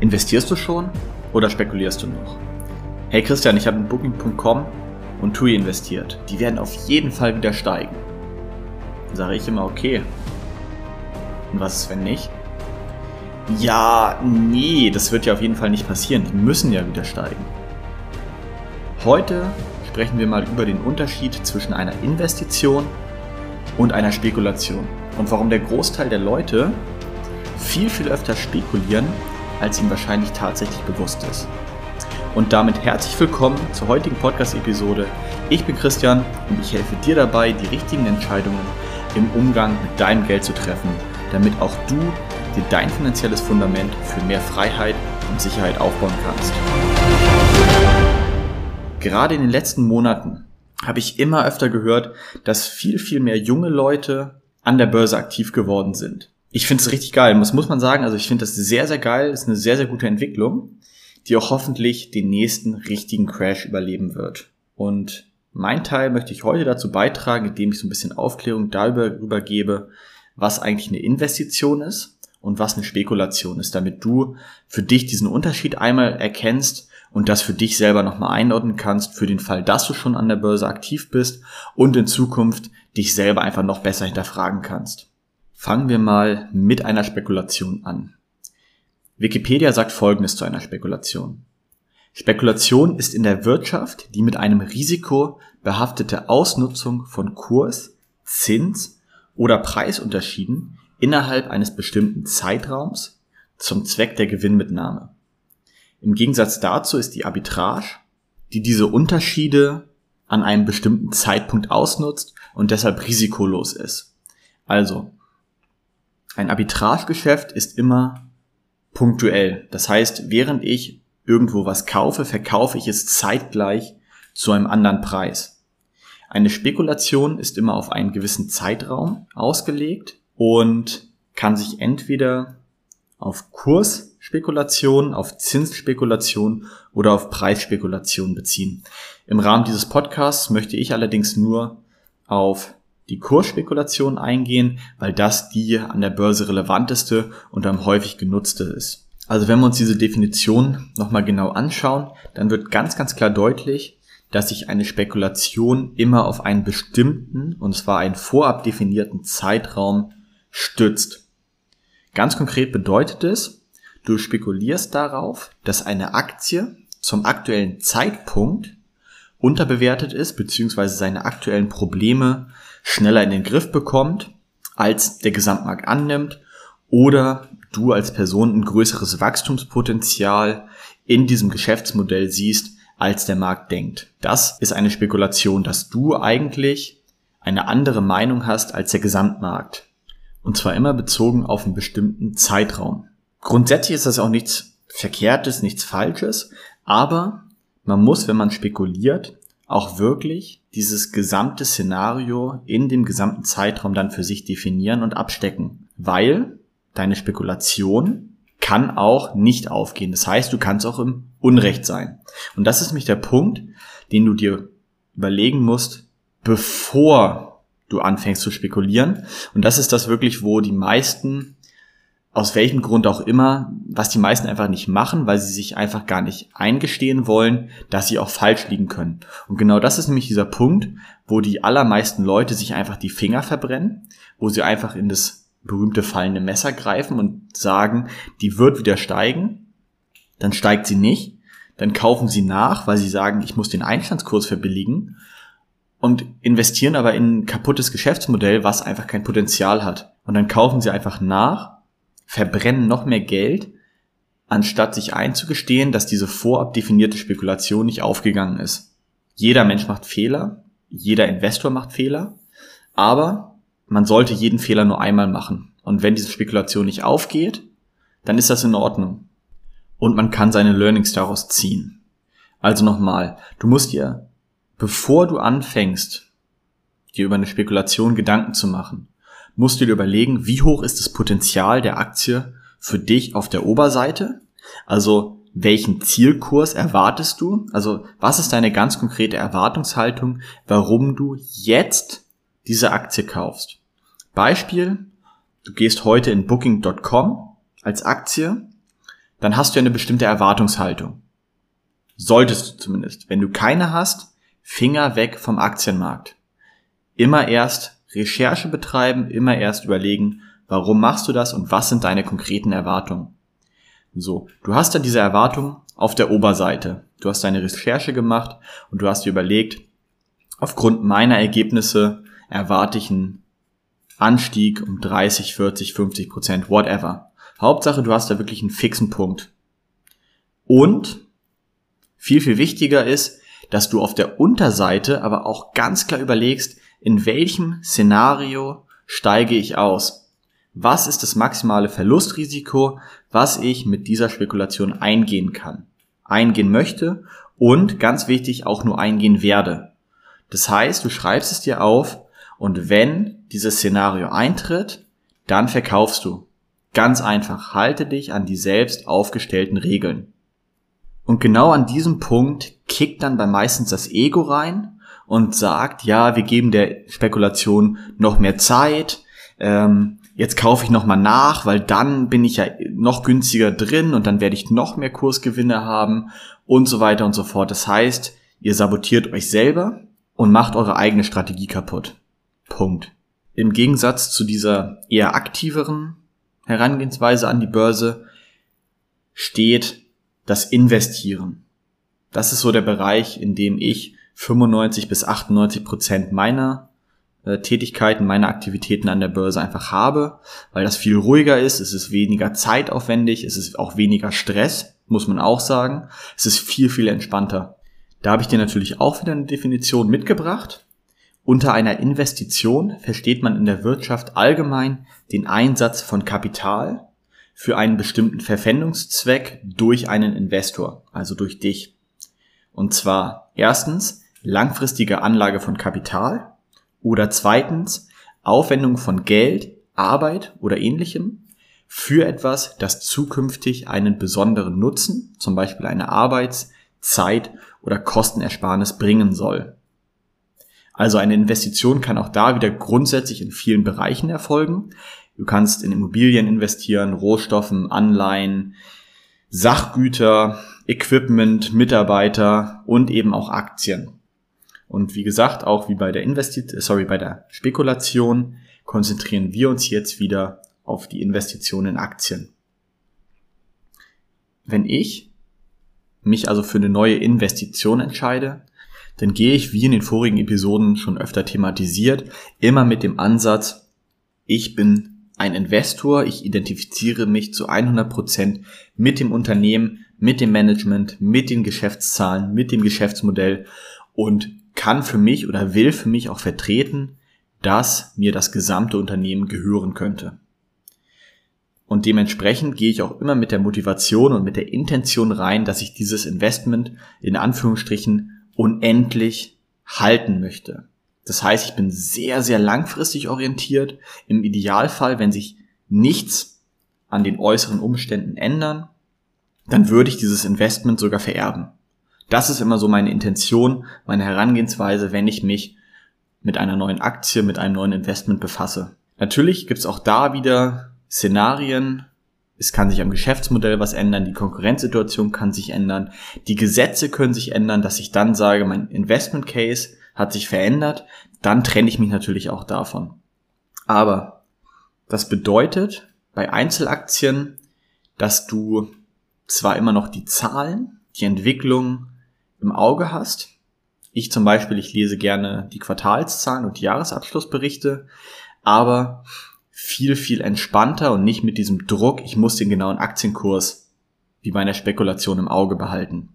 Investierst du schon oder spekulierst du noch? Hey Christian, ich habe in Booking.com und TUI investiert. Die werden auf jeden Fall wieder steigen. Dann sage ich immer, okay. Und was ist, wenn nicht? Ja, nee, das wird ja auf jeden Fall nicht passieren. Die müssen ja wieder steigen. Heute sprechen wir mal über den Unterschied zwischen einer Investition und einer Spekulation und warum der Großteil der Leute viel, viel öfter spekulieren, als ihm wahrscheinlich tatsächlich bewusst ist. Und damit herzlich willkommen zur heutigen Podcast-Episode. Ich bin Christian und ich helfe dir dabei, die richtigen Entscheidungen im Umgang mit deinem Geld zu treffen, damit auch du dir dein finanzielles Fundament für mehr Freiheit und Sicherheit aufbauen kannst. Gerade in den letzten Monaten habe ich immer öfter gehört, dass viel, viel mehr junge Leute an der Börse aktiv geworden sind. Ich finde es richtig geil, muss, muss man sagen. Also ich finde das sehr, sehr geil. Ist eine sehr, sehr gute Entwicklung, die auch hoffentlich den nächsten richtigen Crash überleben wird. Und mein Teil möchte ich heute dazu beitragen, indem ich so ein bisschen Aufklärung darüber gebe, was eigentlich eine Investition ist und was eine Spekulation ist, damit du für dich diesen Unterschied einmal erkennst und das für dich selber nochmal einordnen kannst, für den Fall, dass du schon an der Börse aktiv bist und in Zukunft dich selber einfach noch besser hinterfragen kannst. Fangen wir mal mit einer Spekulation an. Wikipedia sagt Folgendes zu einer Spekulation. Spekulation ist in der Wirtschaft die mit einem Risiko behaftete Ausnutzung von Kurs, Zins oder Preisunterschieden innerhalb eines bestimmten Zeitraums zum Zweck der Gewinnmitnahme. Im Gegensatz dazu ist die Arbitrage, die diese Unterschiede an einem bestimmten Zeitpunkt ausnutzt und deshalb risikolos ist. Also, ein Arbitragegeschäft ist immer punktuell. Das heißt, während ich irgendwo was kaufe, verkaufe ich es zeitgleich zu einem anderen Preis. Eine Spekulation ist immer auf einen gewissen Zeitraum ausgelegt und kann sich entweder auf Kursspekulation, auf Zinsspekulation oder auf Preisspekulation beziehen. Im Rahmen dieses Podcasts möchte ich allerdings nur auf die Kursspekulation eingehen, weil das die an der Börse relevanteste und am häufig genutzte ist. Also wenn wir uns diese Definition nochmal genau anschauen, dann wird ganz, ganz klar deutlich, dass sich eine Spekulation immer auf einen bestimmten, und zwar einen vorab definierten Zeitraum stützt. Ganz konkret bedeutet es, du spekulierst darauf, dass eine Aktie zum aktuellen Zeitpunkt unterbewertet ist, beziehungsweise seine aktuellen Probleme schneller in den Griff bekommt, als der Gesamtmarkt annimmt, oder du als Person ein größeres Wachstumspotenzial in diesem Geschäftsmodell siehst, als der Markt denkt. Das ist eine Spekulation, dass du eigentlich eine andere Meinung hast als der Gesamtmarkt. Und zwar immer bezogen auf einen bestimmten Zeitraum. Grundsätzlich ist das auch nichts Verkehrtes, nichts Falsches, aber man muss, wenn man spekuliert, auch wirklich dieses gesamte Szenario in dem gesamten Zeitraum dann für sich definieren und abstecken. Weil deine Spekulation kann auch nicht aufgehen. Das heißt, du kannst auch im Unrecht sein. Und das ist nämlich der Punkt, den du dir überlegen musst, bevor du anfängst zu spekulieren. Und das ist das wirklich, wo die meisten, aus welchem Grund auch immer, was die meisten einfach nicht machen, weil sie sich einfach gar nicht eingestehen wollen, dass sie auch falsch liegen können. Und genau das ist nämlich dieser Punkt, wo die allermeisten Leute sich einfach die Finger verbrennen, wo sie einfach in das berühmte fallende Messer greifen und sagen, die wird wieder steigen, dann steigt sie nicht, dann kaufen sie nach, weil sie sagen, ich muss den Einstandskurs verbilligen und investieren aber in ein kaputtes Geschäftsmodell, was einfach kein Potenzial hat. Und dann kaufen sie einfach nach, verbrennen noch mehr Geld, anstatt sich einzugestehen, dass diese vorab definierte Spekulation nicht aufgegangen ist. Jeder Mensch macht Fehler, jeder Investor macht Fehler, aber man sollte jeden Fehler nur einmal machen. Und wenn diese Spekulation nicht aufgeht, dann ist das in Ordnung. Und man kann seine Learnings daraus ziehen. Also nochmal, du musst dir bevor du anfängst, dir über eine Spekulation Gedanken zu machen, musst du dir überlegen, wie hoch ist das Potenzial der Aktie für dich auf der Oberseite? Also welchen Zielkurs erwartest du? Also was ist deine ganz konkrete Erwartungshaltung, warum du jetzt diese Aktie kaufst? Beispiel, du gehst heute in booking.com als Aktie dann hast du eine bestimmte Erwartungshaltung. Solltest du zumindest. Wenn du keine hast, Finger weg vom Aktienmarkt. Immer erst Recherche betreiben, immer erst überlegen, warum machst du das und was sind deine konkreten Erwartungen. So, du hast dann diese Erwartung auf der Oberseite. Du hast deine Recherche gemacht und du hast dir überlegt, aufgrund meiner Ergebnisse erwarte ich einen Anstieg um 30, 40, 50 Prozent, whatever. Hauptsache, du hast da wirklich einen fixen Punkt. Und viel, viel wichtiger ist, dass du auf der Unterseite aber auch ganz klar überlegst, in welchem Szenario steige ich aus? Was ist das maximale Verlustrisiko, was ich mit dieser Spekulation eingehen kann, eingehen möchte und ganz wichtig auch nur eingehen werde. Das heißt, du schreibst es dir auf und wenn dieses Szenario eintritt, dann verkaufst du. Ganz einfach, halte dich an die selbst aufgestellten Regeln. Und genau an diesem Punkt kickt dann bei meistens das Ego rein und sagt, ja, wir geben der Spekulation noch mehr Zeit, ähm, jetzt kaufe ich nochmal nach, weil dann bin ich ja noch günstiger drin und dann werde ich noch mehr Kursgewinne haben und so weiter und so fort. Das heißt, ihr sabotiert euch selber und macht eure eigene Strategie kaputt. Punkt. Im Gegensatz zu dieser eher aktiveren Herangehensweise an die Börse steht das Investieren. Das ist so der Bereich, in dem ich 95 bis 98 Prozent meiner äh, Tätigkeiten, meiner Aktivitäten an der Börse einfach habe, weil das viel ruhiger ist, es ist weniger zeitaufwendig, es ist auch weniger Stress, muss man auch sagen. Es ist viel, viel entspannter. Da habe ich dir natürlich auch wieder eine Definition mitgebracht. Unter einer Investition versteht man in der Wirtschaft allgemein den Einsatz von Kapital für einen bestimmten Verwendungszweck durch einen Investor, also durch dich. Und zwar erstens langfristige Anlage von Kapital oder zweitens Aufwendung von Geld, Arbeit oder ähnlichem für etwas, das zukünftig einen besonderen Nutzen, zum Beispiel eine Arbeits-, Zeit- oder Kostenersparnis bringen soll. Also eine Investition kann auch da wieder grundsätzlich in vielen Bereichen erfolgen. Du kannst in Immobilien investieren, Rohstoffen, Anleihen, Sachgüter, Equipment, Mitarbeiter und eben auch Aktien. Und wie gesagt, auch wie bei der Investi sorry, bei der Spekulation konzentrieren wir uns jetzt wieder auf die Investition in Aktien. Wenn ich mich also für eine neue Investition entscheide, dann gehe ich, wie in den vorigen Episoden schon öfter thematisiert, immer mit dem Ansatz, ich bin ein Investor, ich identifiziere mich zu 100 Prozent mit dem Unternehmen, mit dem Management, mit den Geschäftszahlen, mit dem Geschäftsmodell und kann für mich oder will für mich auch vertreten, dass mir das gesamte Unternehmen gehören könnte. Und dementsprechend gehe ich auch immer mit der Motivation und mit der Intention rein, dass ich dieses Investment in Anführungsstrichen unendlich halten möchte. Das heißt, ich bin sehr, sehr langfristig orientiert. Im Idealfall, wenn sich nichts an den äußeren Umständen ändern, dann würde ich dieses Investment sogar vererben. Das ist immer so meine Intention, meine Herangehensweise, wenn ich mich mit einer neuen Aktie, mit einem neuen Investment befasse. Natürlich gibt's auch da wieder Szenarien, es kann sich am Geschäftsmodell was ändern, die Konkurrenzsituation kann sich ändern, die Gesetze können sich ändern, dass ich dann sage, mein Investment Case hat sich verändert, dann trenne ich mich natürlich auch davon. Aber das bedeutet bei Einzelaktien, dass du zwar immer noch die Zahlen, die Entwicklung im Auge hast. Ich zum Beispiel, ich lese gerne die Quartalszahlen und die Jahresabschlussberichte, aber viel, viel entspannter und nicht mit diesem Druck, ich muss den genauen Aktienkurs wie bei einer Spekulation im Auge behalten.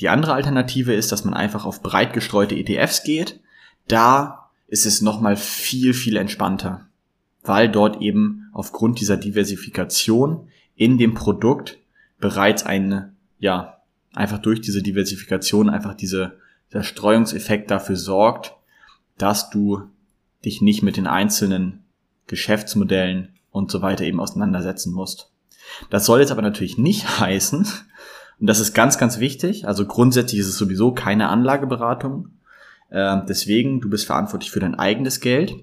Die andere Alternative ist, dass man einfach auf breit gestreute ETFs geht. Da ist es nochmal viel, viel entspannter, weil dort eben aufgrund dieser Diversifikation in dem Produkt bereits eine, ja, einfach durch diese Diversifikation einfach diese, der Streuungseffekt dafür sorgt, dass du dich nicht mit den einzelnen Geschäftsmodellen und so weiter eben auseinandersetzen musst. Das soll jetzt aber natürlich nicht heißen, und das ist ganz, ganz wichtig, also grundsätzlich ist es sowieso keine Anlageberatung, äh, deswegen, du bist verantwortlich für dein eigenes Geld.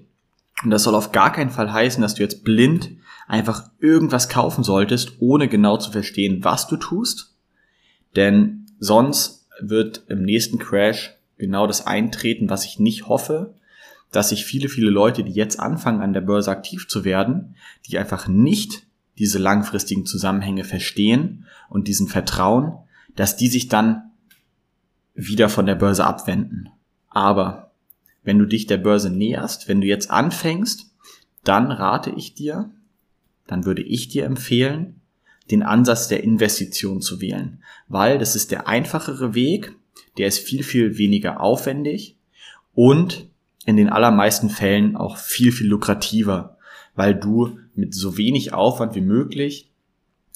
Und das soll auf gar keinen Fall heißen, dass du jetzt blind einfach irgendwas kaufen solltest, ohne genau zu verstehen, was du tust. Denn sonst wird im nächsten Crash genau das eintreten, was ich nicht hoffe, dass sich viele, viele Leute, die jetzt anfangen, an der Börse aktiv zu werden, die einfach nicht diese langfristigen Zusammenhänge verstehen und diesen Vertrauen, dass die sich dann wieder von der Börse abwenden. Aber wenn du dich der Börse näherst, wenn du jetzt anfängst, dann rate ich dir, dann würde ich dir empfehlen, den Ansatz der Investition zu wählen, weil das ist der einfachere Weg, der ist viel, viel weniger aufwendig und in den allermeisten Fällen auch viel, viel lukrativer, weil du mit so wenig Aufwand wie möglich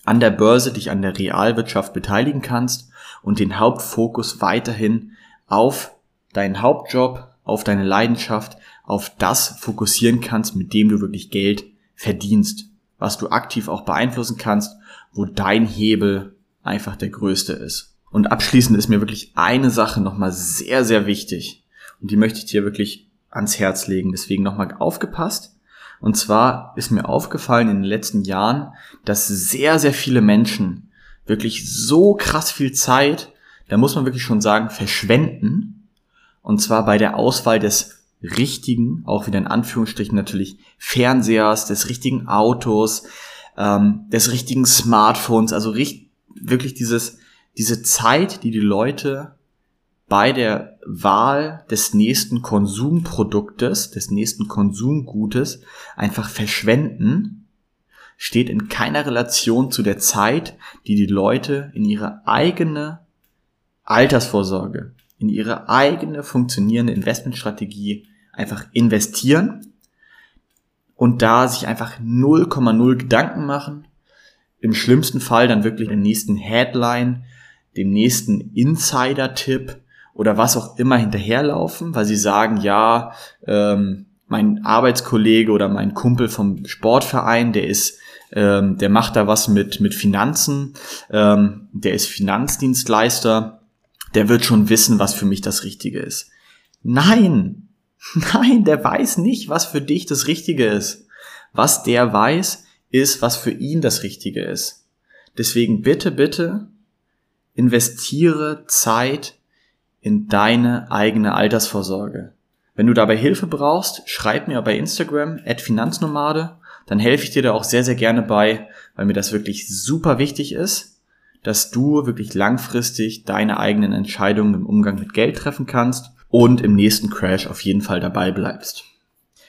an der Börse dich an der Realwirtschaft beteiligen kannst und den Hauptfokus weiterhin auf deinen Hauptjob, auf deine Leidenschaft, auf das fokussieren kannst, mit dem du wirklich Geld verdienst, was du aktiv auch beeinflussen kannst, wo dein Hebel einfach der größte ist. Und abschließend ist mir wirklich eine Sache nochmal sehr, sehr wichtig. Und die möchte ich dir wirklich ans Herz legen. Deswegen nochmal aufgepasst. Und zwar ist mir aufgefallen in den letzten Jahren, dass sehr, sehr viele Menschen wirklich so krass viel Zeit, da muss man wirklich schon sagen, verschwenden. Und zwar bei der Auswahl des richtigen, auch wieder in Anführungsstrichen natürlich, Fernsehers, des richtigen Autos, ähm, des richtigen Smartphones, also wirklich dieses, diese Zeit, die die Leute bei der Wahl des nächsten Konsumproduktes, des nächsten Konsumgutes einfach verschwenden, steht in keiner Relation zu der Zeit, die die Leute in ihre eigene Altersvorsorge, in ihre eigene funktionierende Investmentstrategie einfach investieren und da sich einfach 0,0 Gedanken machen. Im schlimmsten Fall dann wirklich den nächsten Headline, dem nächsten Insider-Tipp oder was auch immer hinterherlaufen, weil sie sagen, ja, ähm, mein Arbeitskollege oder mein Kumpel vom Sportverein, der ist, ähm, der macht da was mit, mit Finanzen, ähm, der ist Finanzdienstleister, der wird schon wissen, was für mich das Richtige ist. Nein, nein, der weiß nicht, was für dich das Richtige ist. Was der weiß, ist, was für ihn das Richtige ist. Deswegen bitte, bitte investiere Zeit in deine eigene Altersvorsorge. Wenn du dabei Hilfe brauchst, schreib mir bei Instagram at Finanznomade, dann helfe ich dir da auch sehr, sehr gerne bei, weil mir das wirklich super wichtig ist, dass du wirklich langfristig deine eigenen Entscheidungen im Umgang mit Geld treffen kannst und im nächsten Crash auf jeden Fall dabei bleibst.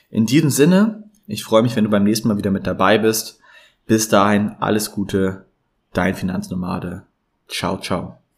In diesem Sinne, ich freue mich, wenn du beim nächsten Mal wieder mit dabei bist. Bis dahin alles Gute, dein Finanznomade. Ciao, ciao.